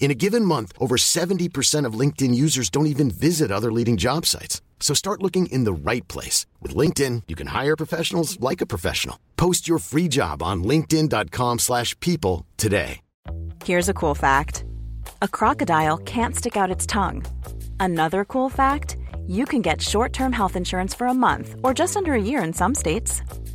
In a given month, over 70% of LinkedIn users don't even visit other leading job sites. So start looking in the right place. With LinkedIn, you can hire professionals like a professional. Post your free job on linkedin.com slash people today. Here's a cool fact. A crocodile can't stick out its tongue. Another cool fact, you can get short-term health insurance for a month or just under a year in some states.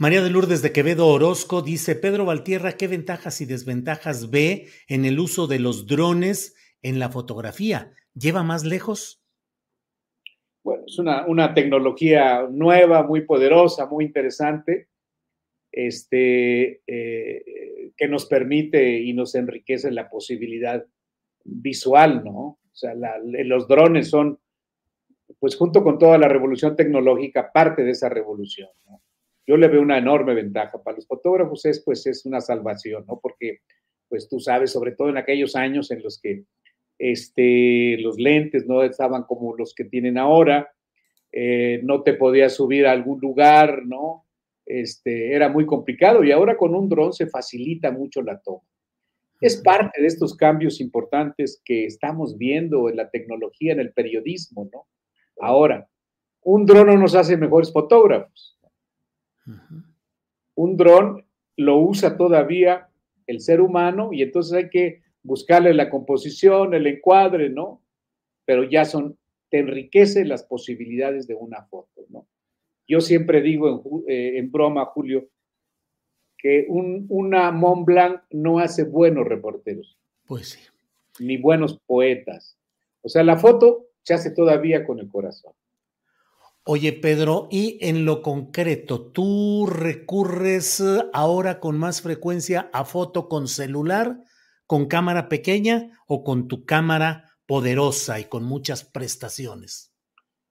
María de Lourdes de Quevedo Orozco dice, Pedro Valtierra, ¿qué ventajas y desventajas ve en el uso de los drones en la fotografía? ¿Lleva más lejos? Bueno, es una, tecnología nueva, muy poderosa, muy interesante, este, eh, que nos permite y nos enriquece la posibilidad visual, ¿no? O sea, los drones son, pues junto con toda la revolución tecnológica, parte de esa revolución, ¿no? Yo le veo una enorme ventaja. Para los fotógrafos es, pues, es una salvación, ¿no? Porque, pues, tú sabes, sobre todo en aquellos años en los que este, los lentes no estaban como los que tienen ahora, eh, no te podías subir a algún lugar, ¿no? Este, era muy complicado y ahora con un dron se facilita mucho la toma. Es parte de estos cambios importantes que estamos viendo en la tecnología, en el periodismo, ¿no? Ahora, un dron no nos hace mejores fotógrafos, un dron lo usa todavía el ser humano y entonces hay que buscarle la composición, el encuadre, ¿no? Pero ya son, te enriquece las posibilidades de una foto, ¿no? Yo siempre digo en, eh, broma, Julio, que un, una Mont Blanc no hace buenos reporteros. Pues sí. Ni buenos poetas. O sea, la foto se hace todavía con el corazón. Oye, Pedro, y en lo concreto, ¿tú recurres eh, ahora con más frecuencia a foto con celular, con cámara pequeña o con tu cámara poderosa y con muchas prestaciones?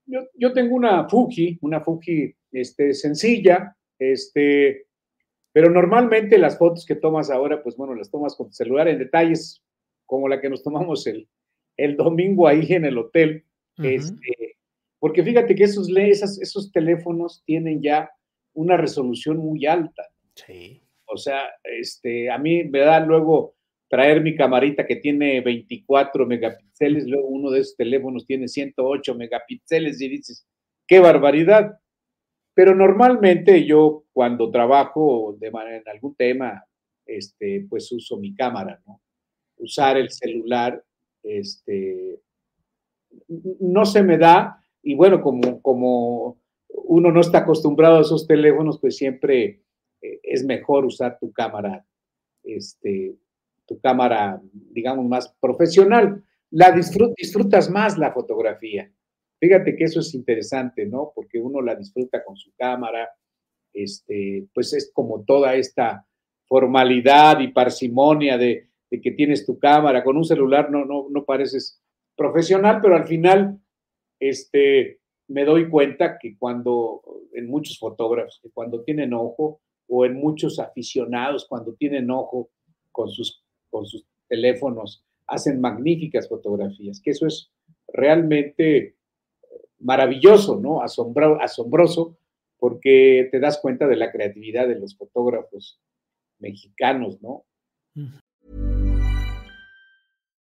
Yo, tengo una Fuji, una Fuji este, sencilla, este, pero normalmente las fotos que tomas ahora, pues bueno, las tomas con tu celular en detalles como la que nos tomamos el, el domingo ahí en el hotel. este, porque fíjate que esos, esos teléfonos tienen ya una resolución muy alta. Sí. O sea, este, a mí me da luego traer mi camarita que tiene 24 megapíxeles, luego uno de esos teléfonos tiene 108 megapíxeles y dices, qué barbaridad. Pero normalmente yo cuando trabajo de manera, en algún tema, este, pues uso mi cámara, ¿no? Usar el celular, este, no se me da, y bueno, como, como uno no está acostumbrado a esos teléfonos, pues siempre eh, es mejor usar tu cámara, este, tu cámara, digamos, más profesional. La disfrutas más la fotografía. Fíjate que eso es interesante, ¿no? Porque uno la disfruta con su cámara, este, pues es como toda esta formalidad y parsimonia de, de, que tienes tu cámara. Con un celular no, no, no pareces profesional, pero al final este, me doy cuenta que cuando, en muchos fotógrafos, cuando tienen ojo, o en muchos aficionados, cuando tienen ojo con sus, con sus teléfonos, hacen magníficas fotografías, que eso es realmente maravilloso, ¿no? asombroso, porque te das cuenta de la creatividad de los fotógrafos mexicanos, ¿no?